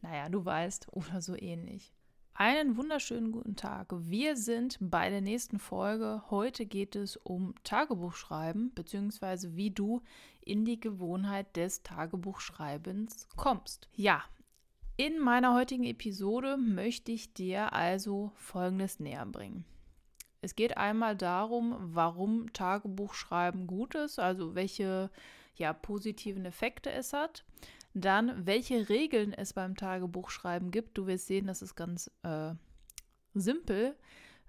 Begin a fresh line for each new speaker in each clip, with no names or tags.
naja, du weißt, oder so ähnlich. Einen wunderschönen guten Tag. Wir sind bei der nächsten Folge. Heute geht es um Tagebuchschreiben, beziehungsweise wie du in die Gewohnheit des Tagebuchschreibens kommst. Ja, in meiner heutigen Episode möchte ich dir also Folgendes näher bringen. Es geht einmal darum, warum Tagebuchschreiben gut ist, also welche ja, positiven Effekte es hat. Dann, welche Regeln es beim Tagebuchschreiben gibt. Du wirst sehen, das ist ganz äh, simpel.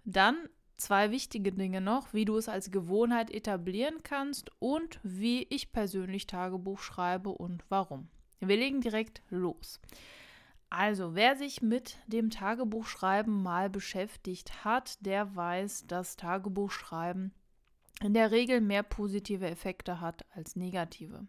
Dann zwei wichtige Dinge noch, wie du es als Gewohnheit etablieren kannst und wie ich persönlich Tagebuch schreibe und warum. Wir legen direkt los. Also, wer sich mit dem Tagebuchschreiben mal beschäftigt hat, der weiß, dass Tagebuchschreiben in der Regel mehr positive Effekte hat als negative.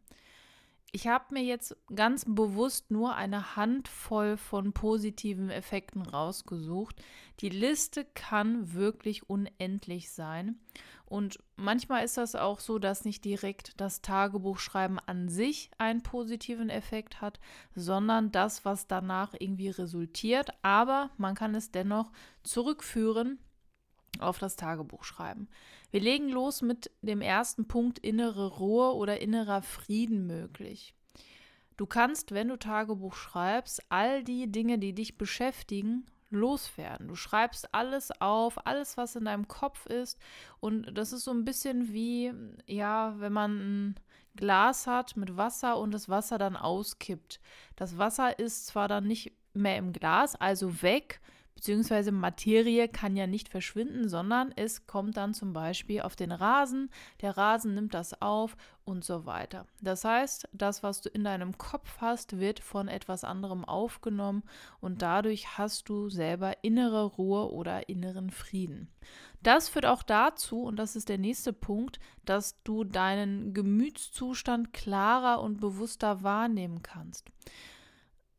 Ich habe mir jetzt ganz bewusst nur eine Handvoll von positiven Effekten rausgesucht. Die Liste kann wirklich unendlich sein. Und manchmal ist das auch so, dass nicht direkt das Tagebuchschreiben an sich einen positiven Effekt hat, sondern das, was danach irgendwie resultiert. Aber man kann es dennoch zurückführen auf das Tagebuch schreiben. Wir legen los mit dem ersten Punkt innere Ruhe oder innerer Frieden möglich. Du kannst, wenn du Tagebuch schreibst, all die Dinge, die dich beschäftigen, loswerden. Du schreibst alles auf, alles, was in deinem Kopf ist. Und das ist so ein bisschen wie, ja, wenn man ein Glas hat mit Wasser und das Wasser dann auskippt. Das Wasser ist zwar dann nicht mehr im Glas, also weg, beziehungsweise Materie kann ja nicht verschwinden, sondern es kommt dann zum Beispiel auf den Rasen, der Rasen nimmt das auf und so weiter. Das heißt, das, was du in deinem Kopf hast, wird von etwas anderem aufgenommen und dadurch hast du selber innere Ruhe oder inneren Frieden. Das führt auch dazu, und das ist der nächste Punkt, dass du deinen Gemütszustand klarer und bewusster wahrnehmen kannst.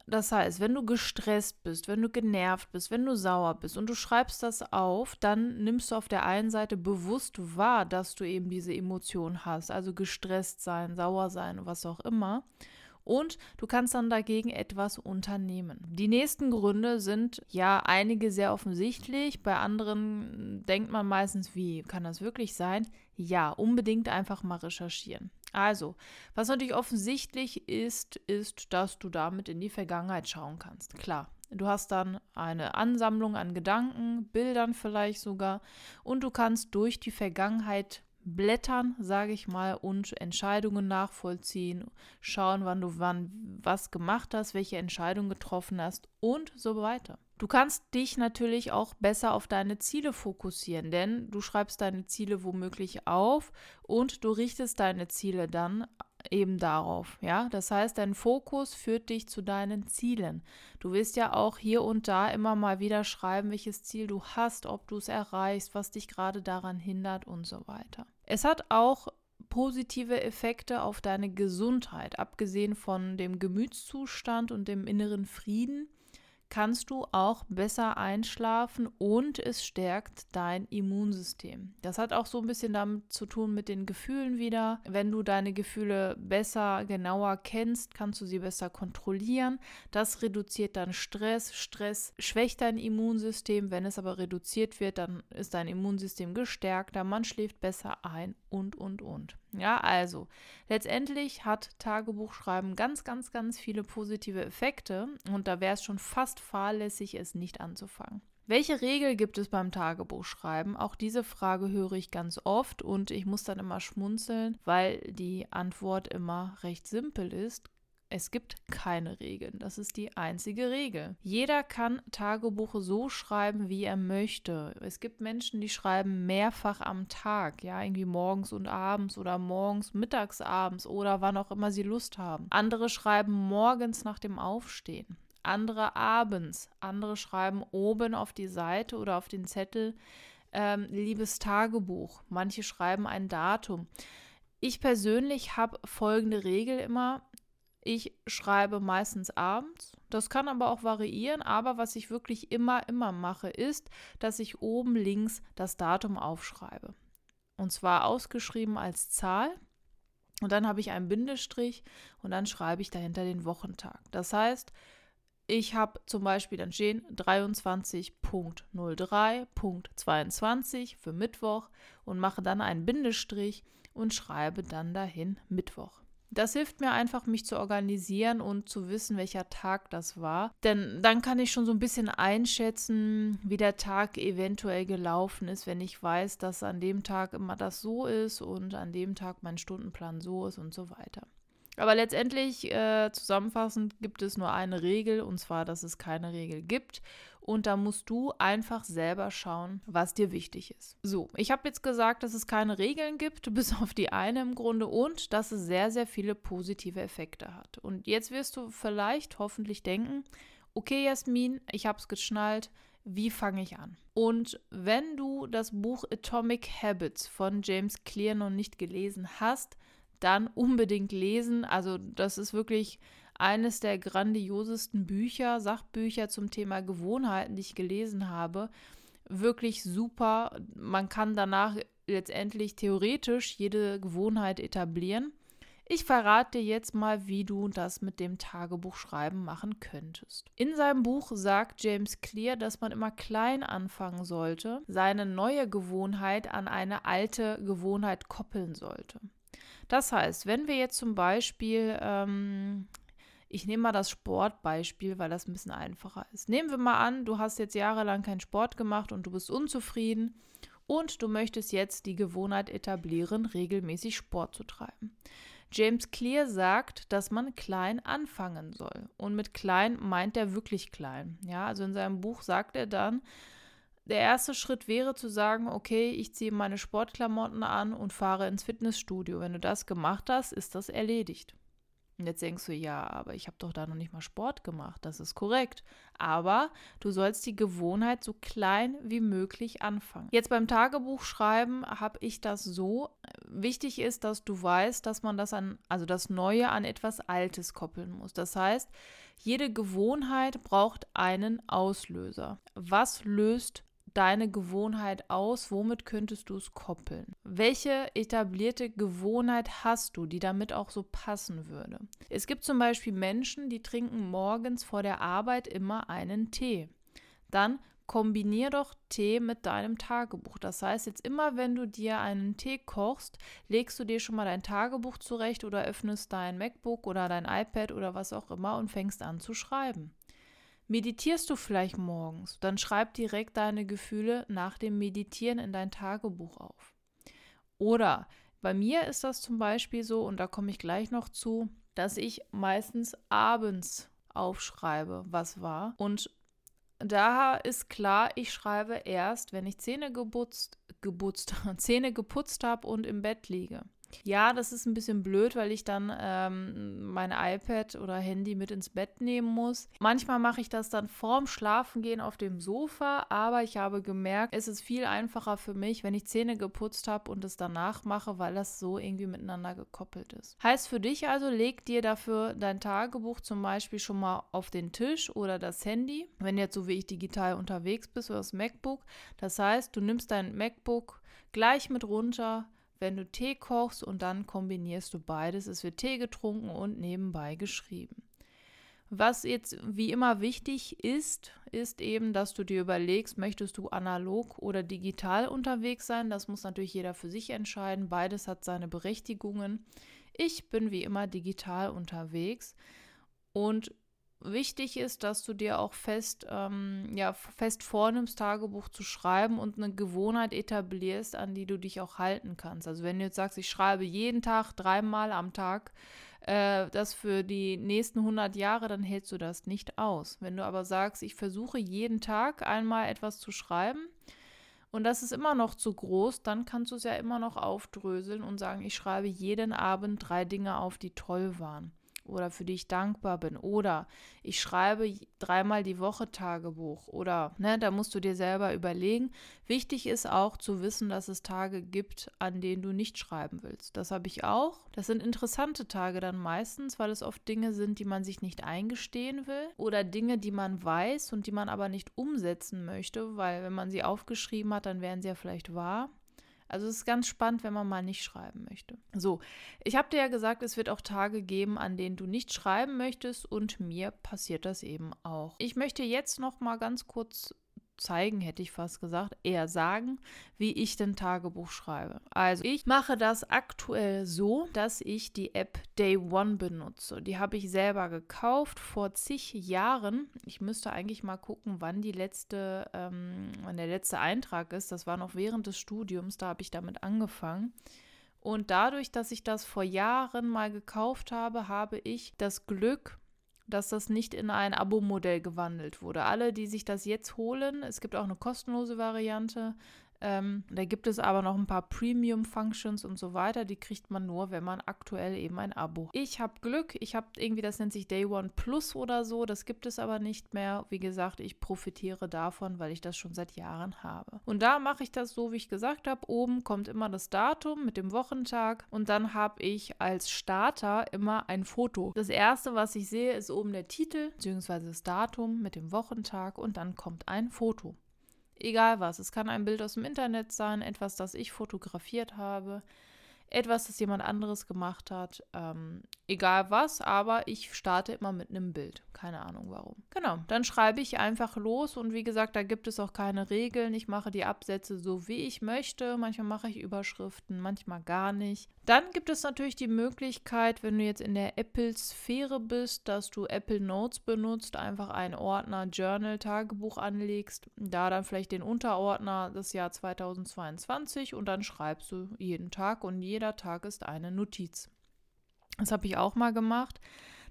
Das heißt, wenn du gestresst bist, wenn du genervt bist, wenn du sauer bist und du schreibst das auf, dann nimmst du auf der einen Seite bewusst wahr, dass du eben diese Emotion hast, also gestresst sein, sauer sein, was auch immer. Und du kannst dann dagegen etwas unternehmen. Die nächsten Gründe sind ja einige sehr offensichtlich, bei anderen denkt man meistens, wie kann das wirklich sein? Ja, unbedingt einfach mal recherchieren. Also, was natürlich offensichtlich ist, ist, dass du damit in die Vergangenheit schauen kannst. Klar, du hast dann eine Ansammlung an Gedanken, Bildern vielleicht sogar, und du kannst durch die Vergangenheit blättern, sage ich mal, und Entscheidungen nachvollziehen, schauen, wann du wann was gemacht hast, welche Entscheidung getroffen hast und so weiter. Du kannst dich natürlich auch besser auf deine Ziele fokussieren, denn du schreibst deine Ziele womöglich auf und du richtest deine Ziele dann eben darauf, ja? Das heißt, dein Fokus führt dich zu deinen Zielen. Du wirst ja auch hier und da immer mal wieder schreiben, welches Ziel du hast, ob du es erreichst, was dich gerade daran hindert und so weiter. Es hat auch positive Effekte auf deine Gesundheit, abgesehen von dem Gemütszustand und dem inneren Frieden kannst du auch besser einschlafen und es stärkt dein Immunsystem. Das hat auch so ein bisschen damit zu tun mit den Gefühlen wieder. Wenn du deine Gefühle besser, genauer kennst, kannst du sie besser kontrollieren. Das reduziert dann Stress. Stress schwächt dein Immunsystem. Wenn es aber reduziert wird, dann ist dein Immunsystem gestärkter, man schläft besser ein und, und, und. Ja, also letztendlich hat Tagebuchschreiben ganz, ganz, ganz viele positive Effekte und da wäre es schon fast fahrlässig, es nicht anzufangen. Welche Regel gibt es beim Tagebuchschreiben? Auch diese Frage höre ich ganz oft und ich muss dann immer schmunzeln, weil die Antwort immer recht simpel ist. Es gibt keine Regeln. Das ist die einzige Regel. Jeder kann Tagebuche so schreiben, wie er möchte. Es gibt Menschen, die schreiben mehrfach am Tag, ja, irgendwie morgens und abends oder morgens, mittags, abends oder wann auch immer sie Lust haben. Andere schreiben morgens nach dem Aufstehen. andere abends, andere schreiben oben auf die Seite oder auf den Zettel ähm, liebes Tagebuch. Manche schreiben ein Datum. Ich persönlich habe folgende Regel immer. Ich schreibe meistens abends. Das kann aber auch variieren. Aber was ich wirklich immer, immer mache, ist, dass ich oben links das Datum aufschreibe. Und zwar ausgeschrieben als Zahl. Und dann habe ich einen Bindestrich und dann schreibe ich dahinter den Wochentag. Das heißt, ich habe zum Beispiel dann stehen 23.03.22 für Mittwoch und mache dann einen Bindestrich und schreibe dann dahin Mittwoch. Das hilft mir einfach, mich zu organisieren und zu wissen, welcher Tag das war. Denn dann kann ich schon so ein bisschen einschätzen, wie der Tag eventuell gelaufen ist, wenn ich weiß, dass an dem Tag immer das so ist und an dem Tag mein Stundenplan so ist und so weiter. Aber letztendlich, äh, zusammenfassend, gibt es nur eine Regel, und zwar, dass es keine Regel gibt. Und da musst du einfach selber schauen, was dir wichtig ist. So, ich habe jetzt gesagt, dass es keine Regeln gibt, bis auf die eine im Grunde, und dass es sehr, sehr viele positive Effekte hat. Und jetzt wirst du vielleicht hoffentlich denken, okay, Jasmin, ich habe es geschnallt, wie fange ich an? Und wenn du das Buch Atomic Habits von James Clear noch nicht gelesen hast, dann unbedingt lesen. Also das ist wirklich eines der grandiosesten Bücher, Sachbücher zum Thema Gewohnheiten, die ich gelesen habe. Wirklich super. Man kann danach letztendlich theoretisch jede Gewohnheit etablieren. Ich verrate dir jetzt mal, wie du das mit dem Tagebuchschreiben machen könntest. In seinem Buch sagt James Clear, dass man immer klein anfangen sollte, seine neue Gewohnheit an eine alte Gewohnheit koppeln sollte. Das heißt, wenn wir jetzt zum Beispiel, ähm, ich nehme mal das Sportbeispiel, weil das ein bisschen einfacher ist. Nehmen wir mal an, du hast jetzt jahrelang keinen Sport gemacht und du bist unzufrieden und du möchtest jetzt die Gewohnheit etablieren, regelmäßig Sport zu treiben. James Clear sagt, dass man klein anfangen soll. Und mit klein meint er wirklich klein. Ja, also in seinem Buch sagt er dann, der erste Schritt wäre zu sagen, okay, ich ziehe meine Sportklamotten an und fahre ins Fitnessstudio. Wenn du das gemacht hast, ist das erledigt. Und jetzt denkst du, ja, aber ich habe doch da noch nicht mal Sport gemacht. Das ist korrekt. Aber du sollst die Gewohnheit so klein wie möglich anfangen. Jetzt beim Tagebuchschreiben habe ich das so. Wichtig ist, dass du weißt, dass man das an, also das Neue an etwas Altes koppeln muss. Das heißt, jede Gewohnheit braucht einen Auslöser. Was löst deine Gewohnheit aus? Womit könntest du es koppeln? Welche etablierte Gewohnheit hast du, die damit auch so passen würde? Es gibt zum Beispiel Menschen, die trinken morgens vor der Arbeit immer einen Tee. Dann kombinier doch Tee mit deinem Tagebuch. Das heißt, jetzt immer, wenn du dir einen Tee kochst, legst du dir schon mal dein Tagebuch zurecht oder öffnest dein MacBook oder dein iPad oder was auch immer und fängst an zu schreiben. Meditierst du vielleicht morgens, dann schreib direkt deine Gefühle nach dem Meditieren in dein Tagebuch auf. Oder bei mir ist das zum Beispiel so, und da komme ich gleich noch zu, dass ich meistens abends aufschreibe, was war. Und da ist klar, ich schreibe erst, wenn ich Zähne geputzt, geputzt, Zähne geputzt habe und im Bett liege. Ja, das ist ein bisschen blöd, weil ich dann ähm, mein iPad oder Handy mit ins Bett nehmen muss. Manchmal mache ich das dann vorm Schlafengehen auf dem Sofa, aber ich habe gemerkt, es ist viel einfacher für mich, wenn ich Zähne geputzt habe und es danach mache, weil das so irgendwie miteinander gekoppelt ist. Heißt für dich also, leg dir dafür dein Tagebuch zum Beispiel schon mal auf den Tisch oder das Handy, wenn jetzt so wie ich digital unterwegs bist oder das MacBook. Das heißt, du nimmst dein MacBook gleich mit runter, wenn du Tee kochst und dann kombinierst du beides. Es wird Tee getrunken und nebenbei geschrieben. Was jetzt wie immer wichtig ist, ist eben, dass du dir überlegst, möchtest du analog oder digital unterwegs sein. Das muss natürlich jeder für sich entscheiden. Beides hat seine Berechtigungen. Ich bin wie immer digital unterwegs und wichtig ist, dass du dir auch fest, ähm, ja, fest vornimmst, Tagebuch zu schreiben und eine Gewohnheit etablierst, an die du dich auch halten kannst. Also wenn du jetzt sagst, ich schreibe jeden Tag, dreimal am Tag, äh, das für die nächsten 100 Jahre, dann hältst du das nicht aus. Wenn du aber sagst, ich versuche jeden Tag einmal etwas zu schreiben, und das ist immer noch zu groß, dann kannst du es ja immer noch aufdröseln und sagen, ich schreibe jeden Abend drei Dinge auf, die toll waren. Oder für die ich dankbar bin oder ich schreibe dreimal die Woche Tagebuch oder ne, da musst du dir selber überlegen. Wichtig ist auch zu wissen, dass es Tage gibt, an denen du nicht schreiben willst. Das habe ich auch. Das sind interessante Tage dann meistens, weil es oft Dinge sind, die man sich nicht eingestehen will oder Dinge, die man weiß und die man aber nicht umsetzen möchte, weil wenn man sie aufgeschrieben hat, dann wären sie ja vielleicht wahr. Also es ist ganz spannend, wenn man mal nicht schreiben möchte. So, ich habe dir ja gesagt, es wird auch Tage geben, an denen du nicht schreiben möchtest und mir passiert das eben auch. Ich möchte jetzt noch mal ganz kurz zeigen, hätte ich fast gesagt, eher sagen, wie ich den Tagebuch schreibe. Also ich mache das aktuell so, dass ich die App Day One benutze. Die habe ich selber gekauft vor zig Jahren. Ich müsste eigentlich mal gucken, wann die letzte, ähm, wann der letzte Eintrag ist. Das war noch während des Studiums, da habe ich damit angefangen. Und dadurch, dass ich das vor Jahren mal gekauft habe, habe ich das Glück, dass das nicht in ein Abo-Modell gewandelt wurde. Alle, die sich das jetzt holen, es gibt auch eine kostenlose Variante, ähm, da gibt es aber noch ein paar Premium-Functions und so weiter. Die kriegt man nur, wenn man aktuell eben ein Abo. Ich habe Glück. Ich habe irgendwie, das nennt sich Day One Plus oder so. Das gibt es aber nicht mehr. Wie gesagt, ich profitiere davon, weil ich das schon seit Jahren habe. Und da mache ich das so, wie ich gesagt habe. Oben kommt immer das Datum mit dem Wochentag und dann habe ich als Starter immer ein Foto. Das erste, was ich sehe, ist oben der Titel bzw. das Datum mit dem Wochentag und dann kommt ein Foto. Egal was. Es kann ein Bild aus dem Internet sein, etwas, das ich fotografiert habe, etwas, das jemand anderes gemacht hat. Ähm, egal was, aber ich starte immer mit einem Bild. Keine Ahnung warum. Genau, dann schreibe ich einfach los und wie gesagt, da gibt es auch keine Regeln. Ich mache die Absätze so, wie ich möchte. Manchmal mache ich Überschriften, manchmal gar nicht. Dann gibt es natürlich die Möglichkeit, wenn du jetzt in der Apple-Sphäre bist, dass du Apple Notes benutzt, einfach einen Ordner Journal Tagebuch anlegst, da dann vielleicht den Unterordner das Jahr 2022 und dann schreibst du jeden Tag und jeder Tag ist eine Notiz. Das habe ich auch mal gemacht.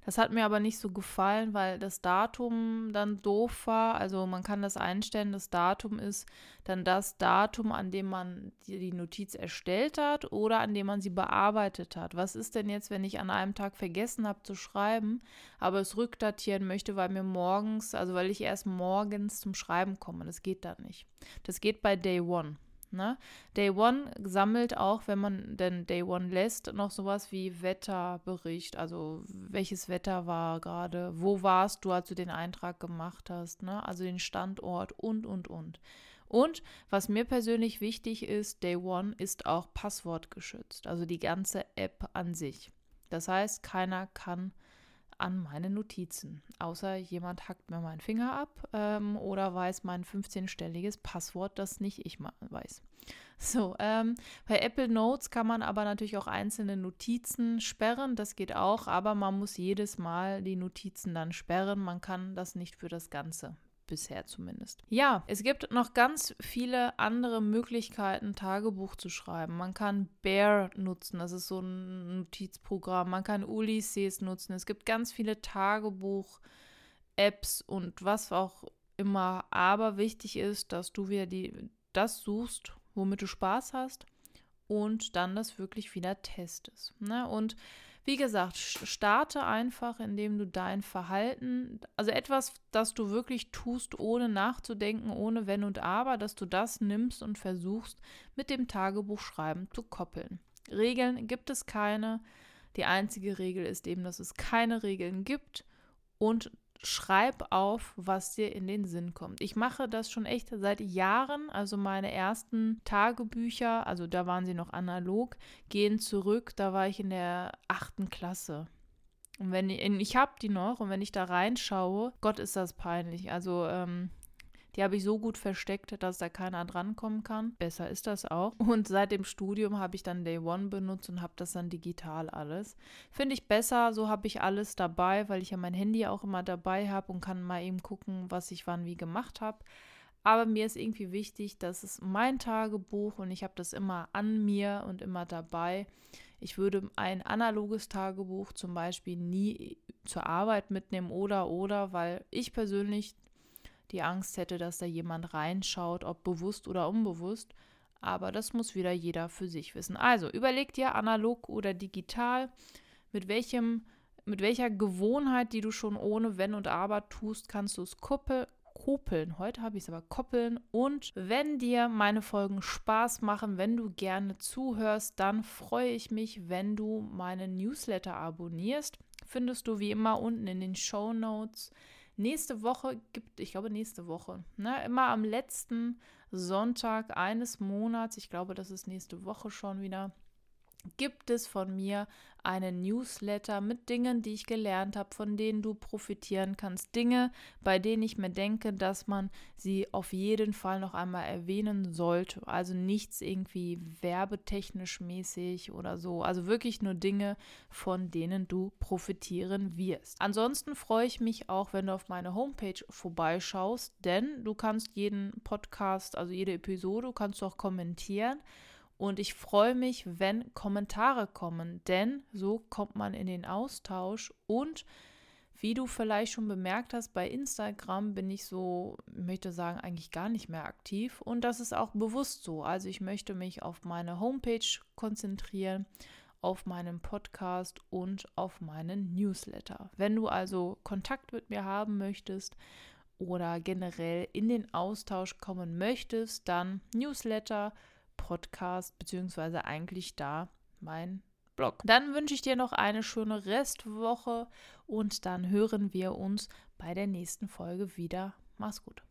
Das hat mir aber nicht so gefallen, weil das Datum dann doof war. Also man kann das einstellen, das Datum ist dann das Datum, an dem man die Notiz erstellt hat oder an dem man sie bearbeitet hat. Was ist denn jetzt, wenn ich an einem Tag vergessen habe zu schreiben, aber es rückdatieren möchte, weil mir morgens, also weil ich erst morgens zum Schreiben komme? Das geht dann nicht. Das geht bei Day One. Ne? Day One sammelt auch, wenn man denn Day One lässt, noch sowas wie Wetterbericht. Also welches Wetter war gerade, wo warst du, als du den Eintrag gemacht hast, ne? also den Standort und, und, und. Und was mir persönlich wichtig ist, Day One ist auch passwortgeschützt, also die ganze App an sich. Das heißt, keiner kann an meine Notizen. Außer jemand hackt mir meinen Finger ab ähm, oder weiß mein 15-stelliges Passwort, das nicht ich weiß. So, ähm, bei Apple Notes kann man aber natürlich auch einzelne Notizen sperren. Das geht auch, aber man muss jedes Mal die Notizen dann sperren. Man kann das nicht für das Ganze bisher zumindest. Ja, es gibt noch ganz viele andere Möglichkeiten, Tagebuch zu schreiben. Man kann Bear nutzen, das ist so ein Notizprogramm. Man kann Ulysses nutzen. Es gibt ganz viele Tagebuch-Apps und was auch immer. Aber wichtig ist, dass du wieder die, das suchst, womit du Spaß hast und dann das wirklich wieder testest. Ne? Und wie gesagt, starte einfach, indem du dein Verhalten, also etwas, das du wirklich tust, ohne nachzudenken, ohne Wenn und Aber, dass du das nimmst und versuchst, mit dem Tagebuchschreiben zu koppeln. Regeln gibt es keine. Die einzige Regel ist eben, dass es keine Regeln gibt und schreib auf, was dir in den Sinn kommt. Ich mache das schon echt seit Jahren. Also meine ersten Tagebücher, also da waren sie noch analog, gehen zurück. Da war ich in der achten Klasse. Und wenn ich, ich habe die noch und wenn ich da reinschaue, Gott ist das peinlich. Also ähm, die habe ich so gut versteckt, dass da keiner drankommen kann. Besser ist das auch. Und seit dem Studium habe ich dann Day One benutzt und habe das dann digital alles. Finde ich besser, so habe ich alles dabei, weil ich ja mein Handy auch immer dabei habe und kann mal eben gucken, was ich wann wie gemacht habe. Aber mir ist irgendwie wichtig, dass es mein Tagebuch und ich habe das immer an mir und immer dabei. Ich würde ein analoges Tagebuch zum Beispiel nie zur Arbeit mitnehmen oder oder, weil ich persönlich die Angst hätte, dass da jemand reinschaut, ob bewusst oder unbewusst. Aber das muss wieder jeder für sich wissen. Also überleg dir analog oder digital, mit welchem mit welcher Gewohnheit, die du schon ohne Wenn und Aber tust, kannst du es kuppeln koppeln. Heute habe ich es aber koppeln. Und wenn dir meine Folgen Spaß machen, wenn du gerne zuhörst, dann freue ich mich, wenn du meinen Newsletter abonnierst. Findest du wie immer unten in den Show Notes. Nächste Woche gibt, ich glaube nächste Woche, ne, immer am letzten Sonntag eines Monats, ich glaube, das ist nächste Woche schon wieder, gibt es von mir einen Newsletter mit Dingen, die ich gelernt habe, von denen du profitieren kannst. Dinge, bei denen ich mir denke, dass man sie auf jeden Fall noch einmal erwähnen sollte. Also nichts irgendwie werbetechnisch mäßig oder so. Also wirklich nur Dinge, von denen du profitieren wirst. Ansonsten freue ich mich auch, wenn du auf meine Homepage vorbeischaust, denn du kannst jeden Podcast, also jede Episode, kannst du auch kommentieren. Und ich freue mich, wenn Kommentare kommen, denn so kommt man in den Austausch. Und wie du vielleicht schon bemerkt hast, bei Instagram bin ich so, möchte sagen, eigentlich gar nicht mehr aktiv. Und das ist auch bewusst so. Also ich möchte mich auf meine Homepage konzentrieren, auf meinen Podcast und auf meinen Newsletter. Wenn du also Kontakt mit mir haben möchtest, oder generell in den Austausch kommen möchtest, dann Newsletter, Podcast, beziehungsweise eigentlich da mein Blog. Dann wünsche ich dir noch eine schöne Restwoche und dann hören wir uns bei der nächsten Folge wieder. Mach's gut.